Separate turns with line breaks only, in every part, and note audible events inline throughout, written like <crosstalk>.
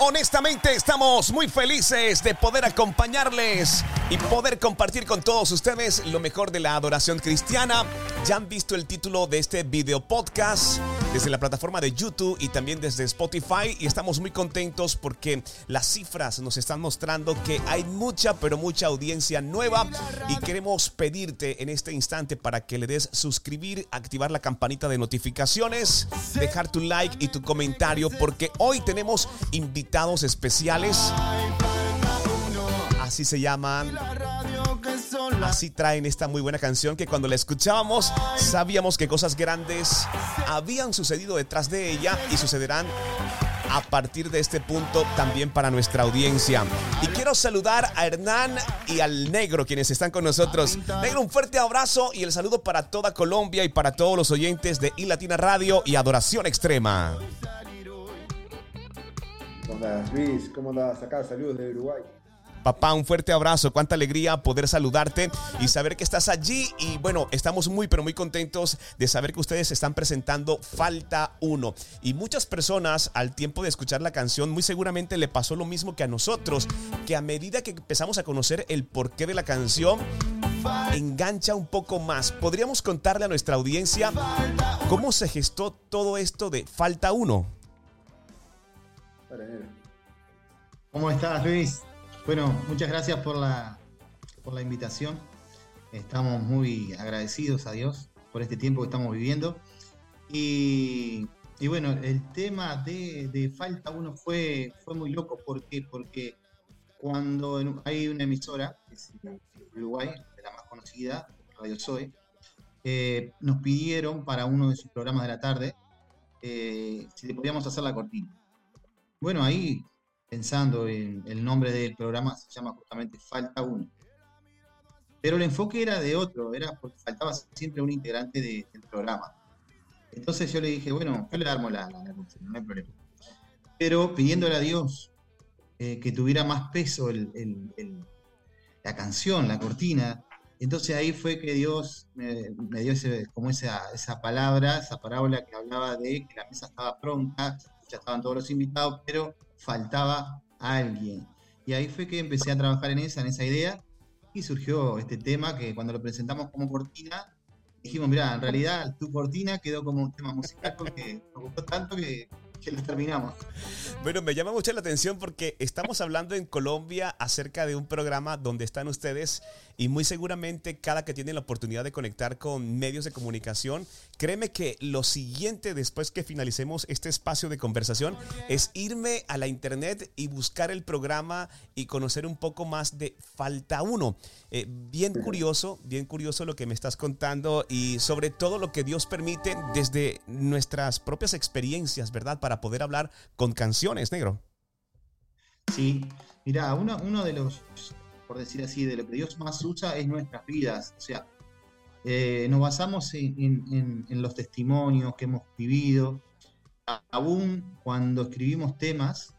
Honestamente estamos muy felices de poder acompañarles y poder compartir con todos ustedes lo mejor de la adoración cristiana. Ya han visto el título de este video podcast desde la plataforma de YouTube y también desde Spotify y estamos muy contentos porque las cifras nos están mostrando que hay mucha pero mucha audiencia nueva y queremos pedirte en este instante para que le des suscribir, activar la campanita de notificaciones, dejar tu like y tu comentario porque hoy tenemos invitados especiales. Así se llaman. Así traen esta muy buena canción que cuando la escuchábamos sabíamos que cosas grandes habían sucedido detrás de ella y sucederán a partir de este punto también para nuestra audiencia. Y quiero saludar a Hernán y al Negro, quienes están con nosotros. Negro, un fuerte abrazo y el saludo para toda Colombia y para todos los oyentes de iLatina Radio y Adoración Extrema.
¿Cómo Luis? ¿Cómo andas acá? Saludos de Uruguay.
Papá, un fuerte abrazo, cuánta alegría poder saludarte y saber que estás allí. Y bueno, estamos muy, pero muy contentos de saber que ustedes están presentando Falta Uno. Y muchas personas al tiempo de escuchar la canción, muy seguramente le pasó lo mismo que a nosotros, que a medida que empezamos a conocer el porqué de la canción, engancha un poco más. ¿Podríamos contarle a nuestra audiencia cómo se gestó todo esto de Falta Uno?
¿Cómo estás, Luis? Bueno, muchas gracias por la, por la invitación. Estamos muy agradecidos a Dios por este tiempo que estamos viviendo. Y, bueno, el tema de, Falta Uno fue, fue muy loco. ¿Por qué? Porque cuando hay una emisora, que es Uruguay, de la más conocida, Radio Zoe, eh, nos pidieron para uno de sus programas de la tarde eh, si le podíamos hacer la cortina. Bueno, ahí pensando en el nombre del programa, se llama justamente Falta Uno. Pero el enfoque era de otro, era porque faltaba siempre un integrante del programa. Entonces yo le dije, bueno, yo le armo la, la, no hay problema. Pero pidiéndole a Dios eh, que tuviera más peso la canción, la cortina. Entonces ahí fue que Dios me, dio como esa, esa palabra, esa parábola que hablaba de que la mesa estaba pronta, ya estaban todos los invitados, pero faltaba alguien. Y ahí fue que empecé a trabajar en esa, en esa idea, y surgió este tema que cuando lo presentamos como cortina, dijimos, mira, en realidad tu cortina quedó como un tema musical porque nos gustó tanto que terminamos.
Bueno, me llama mucho la atención porque estamos hablando en Colombia acerca de un programa donde están ustedes y muy seguramente cada que tienen la oportunidad de conectar con medios de comunicación, créeme que lo siguiente después que finalicemos este espacio de conversación es irme a la internet y buscar el programa y conocer un poco más de Falta Uno. Eh, bien curioso, bien curioso lo que me estás contando y sobre todo lo que Dios permite desde nuestras propias experiencias, ¿verdad? Para poder hablar con canciones, negro.
Sí, mira, uno, uno de los, por decir así, de lo que Dios más usa es nuestras vidas. O sea, eh, nos basamos en, los testimonios que hemos vivido. Aún cuando escribimos temas,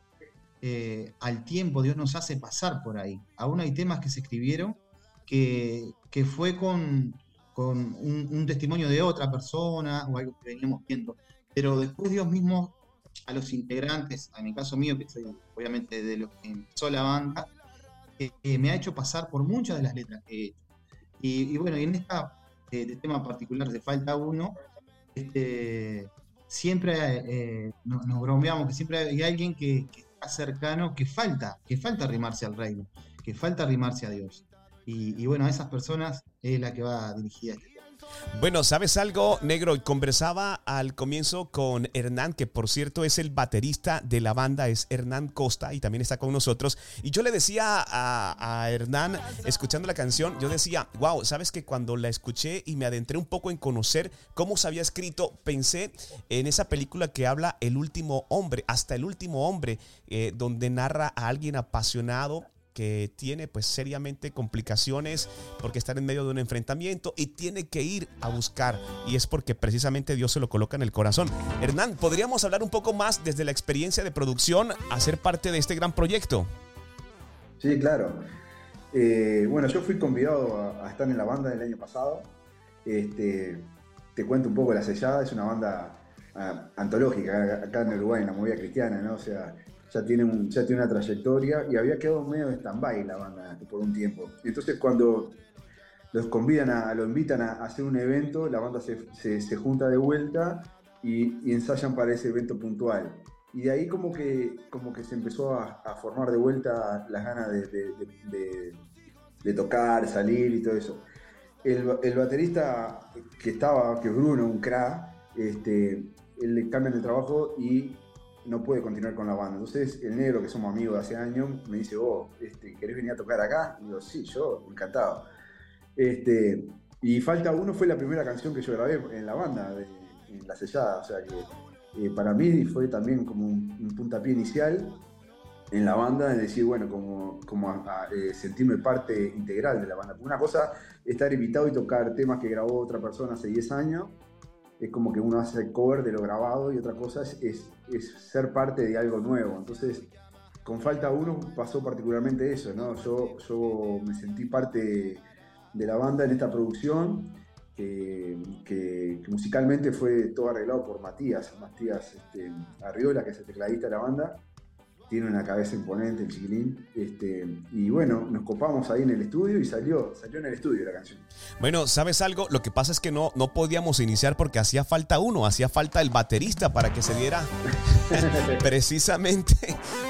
eh, al tiempo Dios nos hace pasar por ahí. Aún hay temas que se escribieron que, fue con, un, testimonio de otra persona o algo que veníamos viendo. Pero después Dios mismo a los integrantes, en mi caso mío, que soy obviamente de los que empezó la banda, eh, eh, me ha hecho pasar por muchas de las letras que he hecho. Y, bueno, y en este tema particular de Falta Uno, este, siempre nos, bromeamos que siempre hay alguien que, que, está cercano, que falta, que falta arrimarse al reino, que falta arrimarse a Dios. Y, bueno, a esas personas es la que va dirigida este
bueno, ¿sabes algo, negro? Conversaba al comienzo con Hernán, que por cierto es el baterista de la banda, es Hernán Costa y también está con nosotros. Y yo le decía a, Hernán, escuchando la canción, yo decía, wow, ¿sabes que cuando la escuché y me adentré un poco en conocer cómo se había escrito, pensé en esa película que habla El último hombre, hasta el último hombre, eh, donde narra a alguien apasionado que tiene pues seriamente complicaciones porque está en medio de un enfrentamiento y tiene que ir a buscar y es porque precisamente Dios se lo coloca en el corazón. Hernán, ¿podríamos hablar un poco más desde la experiencia de producción a ser parte de este gran proyecto?
Sí, claro. Eh, bueno, yo fui convidado a, estar en la banda del año pasado. Este, te cuento un poco La Sellada, es una banda ah, antológica acá en Uruguay, en la movida cristiana, ¿no? O sea, ya tiene, un, ya tiene una trayectoria y había quedado medio de stand-by la banda por un tiempo. Entonces cuando los convidan a, lo invitan a hacer un evento, la banda se, se, junta de vuelta y, ensayan para ese evento puntual. Y de ahí como que, como que se empezó a, formar de vuelta las ganas de, de, tocar, salir y todo eso. El, el, baterista que estaba, que es Bruno, un crack, este, le cambian de trabajo y no puede continuar con la banda. Entonces el negro, que somos amigos de hace años, me dice, vos, este, ¿querés venir a tocar acá? Y digo, sí, yo, encantado. Este, y Falta Uno fue la primera canción que yo grabé en la banda, en la sellada. O sea que eh, para mí fue también como un, puntapié inicial en la banda, es decir, bueno, como, como eh, sentirme parte integral de la banda. Una cosa es estar invitado y tocar temas que grabó otra persona hace 10 años, es como que uno hace el cover de lo grabado y otra cosa es, es, ser parte de algo nuevo. Entonces, con Falta Uno pasó particularmente eso, ¿no? Yo, yo me sentí parte de la banda en esta producción, que, musicalmente fue todo arreglado por Matías, Matías este, Arriola, que es el tecladista de la banda, tiene una cabeza imponente, el chiquilín. Este, y bueno, nos copamos ahí en el estudio y salió, salió en el estudio la canción.
Bueno, ¿sabes algo? Lo que pasa es que no, no podíamos iniciar porque hacía falta uno, hacía falta el baterista para que se diera <laughs> precisamente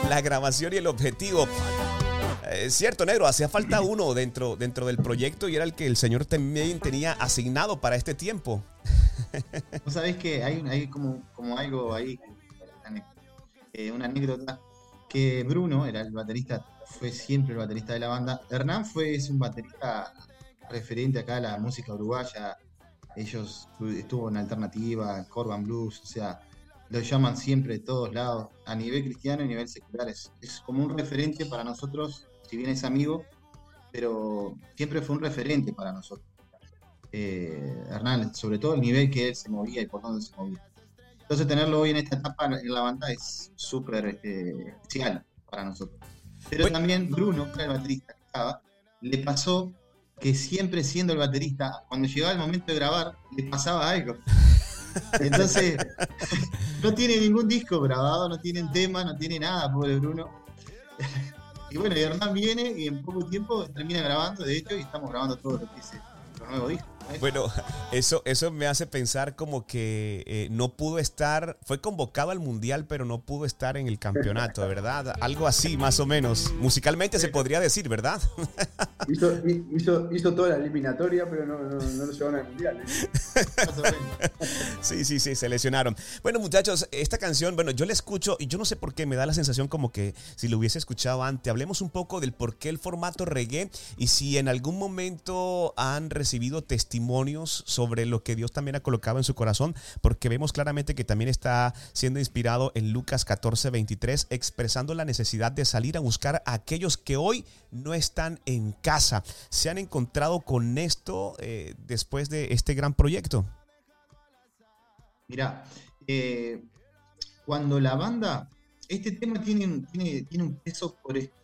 la grabación y el objetivo. Es cierto, negro, hacía falta uno dentro, dentro del proyecto y era el que el señor también tenía asignado para este tiempo.
Vos sabés que hay, hay como, como algo ahí, eh, una anécdota que Bruno era el baterista, fue siempre el baterista de la banda. Hernán fue un baterista referente acá a la música uruguaya. Ellos estuvo en alternativa, Corban Blues, o sea, lo llaman siempre de todos lados, a nivel cristiano y a nivel secular. Es, como un referente para nosotros, si bien es amigo, pero siempre fue un referente para nosotros. Eh, Hernán, sobre todo el nivel que él se movía y por dónde se movía. Entonces tenerlo hoy en esta etapa en la banda es súper este, especial para nosotros. Pero también Bruno, que era el baterista que estaba, le pasó que siempre siendo el baterista, cuando llegaba el momento de grabar, le pasaba algo. <laughs> Entonces, <laughs> no tiene ningún disco grabado, no tienen tema, no tiene nada, pobre Bruno. <laughs> Y bueno, y Hernán viene y en poco tiempo termina grabando, de hecho, y estamos grabando todo lo que es el nuevo disco.
Bueno, eso, eso me hace pensar como que eh, no pudo estar, fue convocado al Mundial, pero no pudo estar en el campeonato, ¿verdad? Algo así, más o menos. Musicalmente se podría decir, ¿verdad?
Hizo, hizo, toda la eliminatoria, pero no, no, lo llevaron al Mundial. ¿eh?
sí, sí, sí, se lesionaron. Bueno, muchachos, esta canción, bueno, yo la escucho y yo no sé por qué me da la sensación como que si lo hubiese escuchado antes. Hablemos un poco del por qué el formato reggae y si en algún momento han recibido testimonios sobre lo que Dios también ha colocado en su corazón, porque vemos claramente que también está siendo inspirado en Lucas 14, 23, expresando la necesidad de salir a buscar a aquellos que hoy no están en casa. ¿Se han encontrado con esto eh, después de este gran proyecto?
Mira, eh, cuando la banda, este tema tiene, tiene, un peso por esto,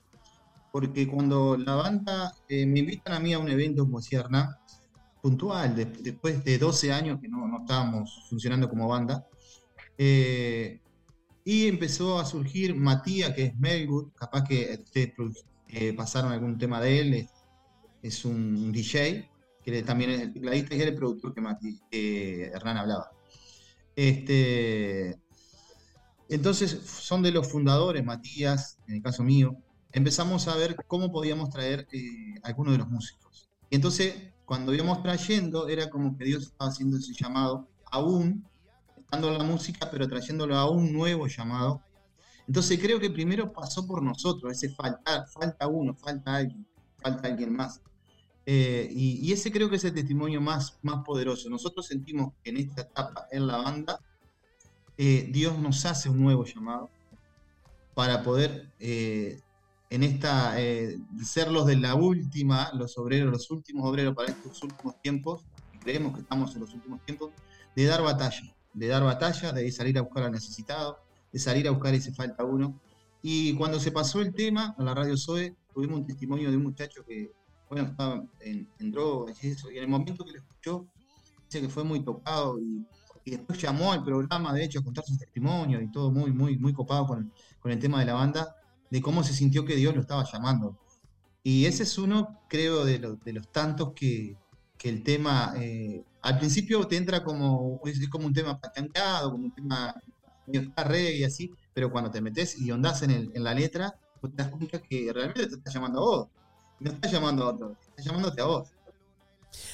porque cuando la banda eh, me invitan a mí a un evento como decía Puntual, después de 12 años que no, estábamos funcionando como banda. Eh, y empezó a surgir Matías, que es Melwood, capaz que ustedes eh, pasaron algún tema de él, es, un DJ, que también es el tecladista y es el productor que, Hernán hablaba. Este, entonces son de los fundadores, Matías, en el caso mío, empezamos a ver cómo podíamos traer eh, algunos de los músicos. Y entonces cuando íbamos trayendo, era como que Dios estaba haciendo ese llamado, aún dando la música, pero trayéndolo a un nuevo llamado. Entonces creo que primero pasó por nosotros, ese falta, falta uno, falta alguien, falta alguien más. Eh, y, ese creo que es el testimonio más, más poderoso. Nosotros sentimos que en esta etapa en la banda, eh, Dios nos hace un nuevo llamado para poder eh, en esta, eh, ser los de la última, los obreros, los últimos obreros para estos últimos tiempos, creemos que estamos en los últimos tiempos, de dar batalla, de dar batalla, de salir a buscar al necesitado, de salir a buscar ese falta uno. Y cuando se pasó el tema a la radio SOE, tuvimos un testimonio de un muchacho que, bueno, estaba en, drogas y eso, y en el momento que lo escuchó, dice que fue muy tocado y, y después llamó al programa, de hecho, a contar su testimonio y todo muy, muy, muy copado con, con el tema de la banda, de cómo se sintió que Dios lo estaba llamando. Y ese es uno, creo, de, los, de los tantos que, que el tema, eh, al principio te entra como, es, como un tema patanqueado, como un tema reggae y así, pero cuando te metes y ondás en, el, en la letra, te das cuenta que realmente te está llamando a vos. No está llamando a otro, está llamándote a vos.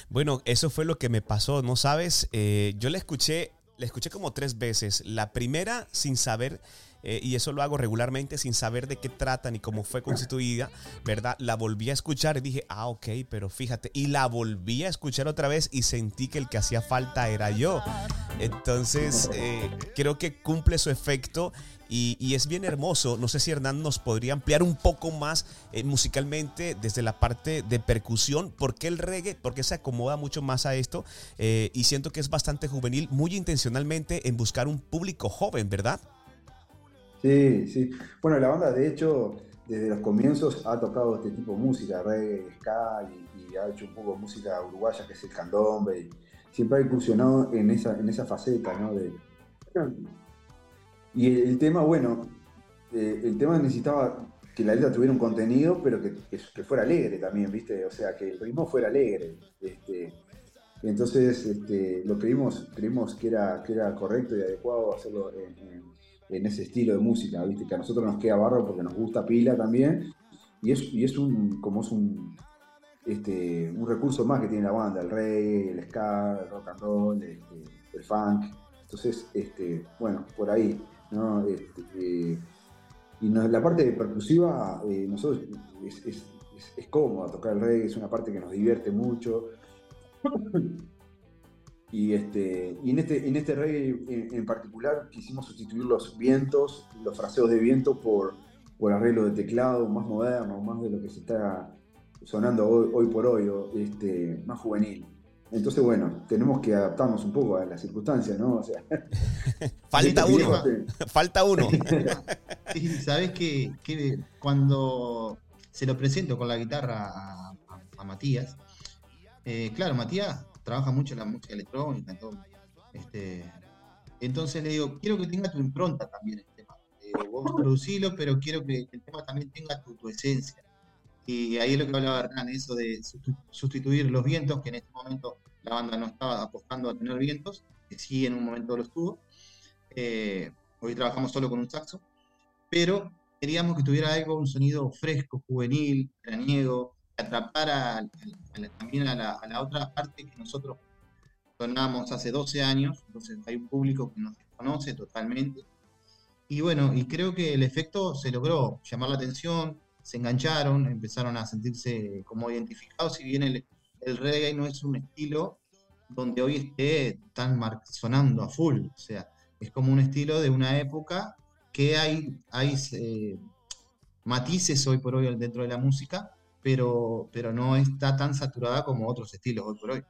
Bueno, eso fue lo que me pasó, ¿no sabes? Eh, yo la escuché, la escuché como tres veces. La primera sin saber eh, y eso lo hago regularmente sin saber de qué trata ni cómo fue constituida, ¿verdad? La volví a escuchar y dije, ah, ok, pero fíjate, y la volví a escuchar otra vez y sentí que el que hacía falta era yo. Entonces, eh, creo que cumple su efecto y, es bien hermoso. No sé si Hernán nos podría ampliar un poco más eh, musicalmente desde la parte de percusión. ¿Por qué el reggae? Porque se acomoda mucho más a esto y siento que es bastante juvenil, muy intencionalmente en buscar un público joven, ¿verdad?
Sí, sí. Bueno, la banda de hecho desde los comienzos ha tocado este tipo de música, reggae, ska y, ha hecho un poco de música uruguaya que es el candombe y siempre ha incursionado en esa, en esa faceta, ¿no? Y el, tema, bueno, eh, el tema necesitaba que la letra tuviera un contenido, pero que, fuera alegre también, ¿viste? O sea, que el ritmo fuera alegre. Este, entonces este, lo creímos, creímos que era, que era correcto y adecuado hacerlo en ese estilo de música, ¿viste? que a nosotros nos queda barro porque nos gusta pila también, y es, y es un, como es un, este, un recurso más que tiene la banda, el reggae, el ska, el rock and roll, este, el funk, entonces, este, bueno, por ahí, ¿no? Este, eh, y la parte percusiva, eh, nosotros es, es, es, cómoda tocar el reggae, es una parte que nos divierte mucho. Y, este, y en, este, en este reggae en, particular quisimos sustituir los vientos, los fraseos de viento por, por arreglo de teclado más moderno, más de lo que se está sonando hoy, por hoy, este, más juvenil. Entonces, bueno, tenemos que adaptarnos un poco a las circunstancias, ¿no? O sea, <laughs>
falta uno. <laughs> falta uno.
sí, sabes que, cuando se lo presento con la guitarra a, Matías, eh, claro, Matías trabaja mucho en la música electrónica, Este, entonces le digo, quiero que tenga tu impronta también el tema. vos producilo, pero quiero que el tema también tenga tu, esencia. Y ahí es lo que hablaba Hernán, eso de sustituir los vientos, que en este momento la banda no estaba apostando a tener vientos, que sí en un momento lo estuvo. Eh, hoy trabajamos solo con un saxo, pero queríamos que tuviera algo, un sonido fresco, juvenil, veraniego, atrapar a, también a la, otra parte que nosotros sonamos hace 12 años, entonces hay un público que nos conoce totalmente. Y bueno, y creo que el efecto se logró, llamar la atención, se engancharon, empezaron a sentirse como identificados, si bien el, el reggae no es un estilo donde hoy esté tan sonando a full, o sea, es como un estilo de una época que hay, hay eh, matices hoy por hoy dentro de la música, pero, pero no está tan saturada como otros estilos hoy por hoy.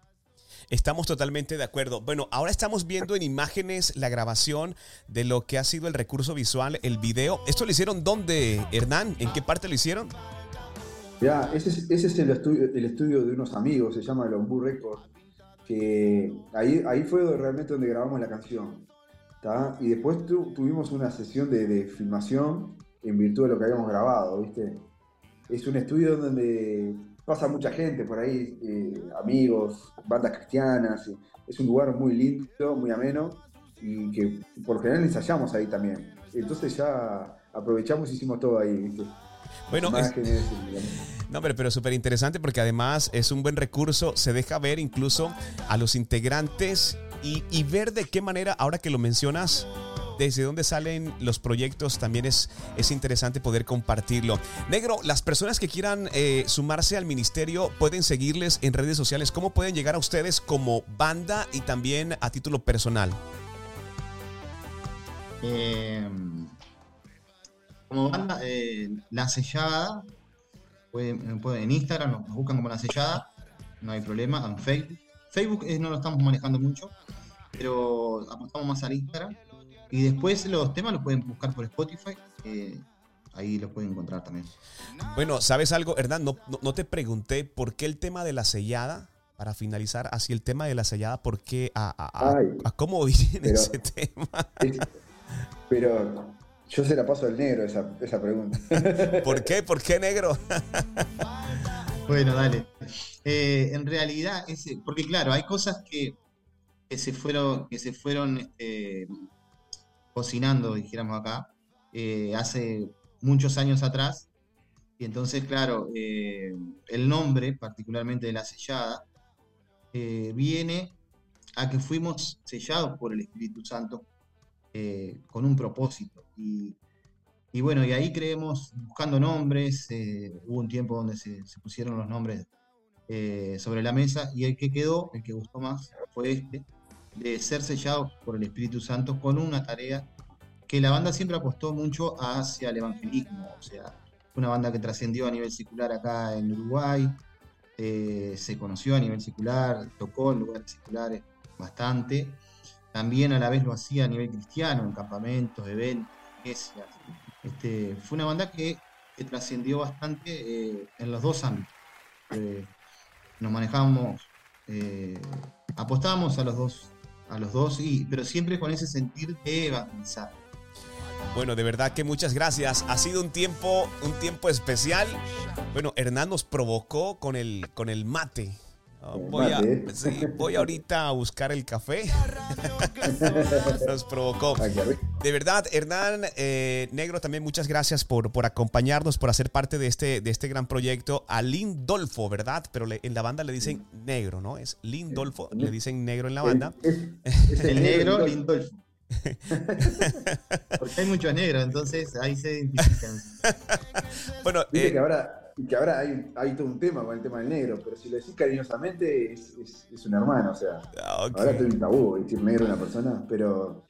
Estamos totalmente de acuerdo. Bueno, ahora estamos viendo en imágenes la grabación de lo que ha sido el recurso visual, el video. ¿Esto lo hicieron dónde, Hernán? ¿En qué parte lo hicieron?
Ya, ese es, ese es el, estudio, el estudio de unos amigos, se llama el Ombu Records, que ahí, ahí fue realmente donde grabamos la canción. Y después tuvimos una sesión de, de filmación en virtud de lo que habíamos grabado, ¿viste? Es un estudio donde pasa mucha gente por ahí, eh, amigos, bandas cristianas. Es un lugar muy lindo, muy ameno y que por lo general ensayamos ahí también. Entonces ya aprovechamos y hicimos todo ahí. ¿viste?
Bueno, <laughs> no, pero, pero súper interesante porque además es un buen recurso, se deja ver incluso a los integrantes y, y ver de qué manera, ahora que lo mencionas, desde dónde salen los proyectos, también es, es interesante poder compartirlo. Negro, las personas que quieran eh, sumarse al ministerio pueden seguirles en redes sociales. ¿Cómo pueden llegar a ustedes como banda y también a título personal?
Em, como banda, eh, La Sellada, pueden, en Instagram, nos, buscan como La Sellada, no hay problema, en Facebook. Facebook no lo estamos manejando mucho, pero apuntamos más al Instagram. Y después los temas los pueden buscar por Spotify. ahí los pueden encontrar también.
Bueno, ¿sabes algo, Hernán? No, no, te pregunté por qué el tema de la sellada, para finalizar, así el tema de la sellada, ¿por qué? ¿A, a, cómo viene ese tema?
Pero yo se la paso al negro esa, esa pregunta. <laughs>
¿Por qué? ¿Por qué negro?
bueno, dale. Eh, en realidad, ese, porque claro, hay cosas que, que se fueron, que se fueron este, cocinando, dijéramos acá, eh, hace muchos años atrás. Y entonces, claro, eh, el nombre, particularmente de la sellada, viene a que fuimos sellados por el Espíritu Santo con un propósito. Y, bueno, y ahí creemos, buscando nombres, hubo un tiempo donde se, se pusieron los nombres eh, sobre la mesa y el que quedó, el que gustó más, fue este, de ser sellado por el Espíritu Santo con una tarea que la banda siempre apostó mucho hacia el evangelismo, o sea, una banda que trascendió a nivel secular acá en Uruguay, eh, se conoció a nivel secular, tocó en lugares seculares bastante, también a la vez lo hacía a nivel cristiano, en campamentos, eventos, iglesias. Este, fue una banda que, trascendió bastante eh, en los dos ámbitos. Nos manejamos, eh, apostábamos a los dos, a los dos, y, pero siempre con ese sentir de evangelizar.
Bueno, de verdad que muchas gracias. Ha sido un tiempo, un tiempo especial. Bueno, Hernán nos provocó con el, con el mate. Ah, voy, ahorita a buscar el café. <laughs> Nos provocó. De verdad, Hernán eh, Negro, también muchas gracias por, por acompañarnos, por hacer parte de este, de este gran proyecto. A Lindolfo, ¿verdad? Pero en la banda le dicen negro, ¿no? Es Lindolfo, le dicen negro en la banda. <laughs>
el negro Lindolfo. <laughs> Porque hay muchos negros, entonces ahí se identifican.
bueno,
eh, que ahora y que ahora hay, hay, todo un tema con el tema del negro, pero si lo decís cariñosamente es, es, un hermano, o sea, ah, ahora estoy en tabú decir negro a una persona, pero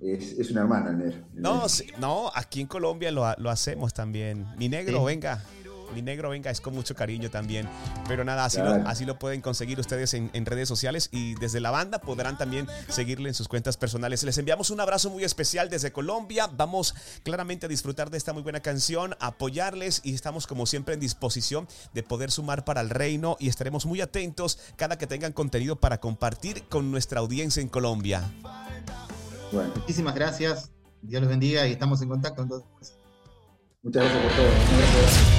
es, es un hermano el negro.
no, no, aquí en Colombia lo, lo hacemos también. Mi negro, venga. Mi negro, venga, es con mucho cariño también. Pero nada, así, lo, así lo pueden conseguir ustedes en, redes sociales y desde la banda podrán también seguirle en sus cuentas personales. Les enviamos un abrazo muy especial desde Colombia. Vamos claramente a disfrutar de esta muy buena canción, apoyarles y estamos como siempre en disposición de poder sumar para el reino y estaremos muy atentos cada que tengan contenido para compartir con nuestra audiencia en Colombia.
Bueno, muchísimas gracias. Dios los bendiga y estamos en contacto entonces.
Muchas gracias por todo.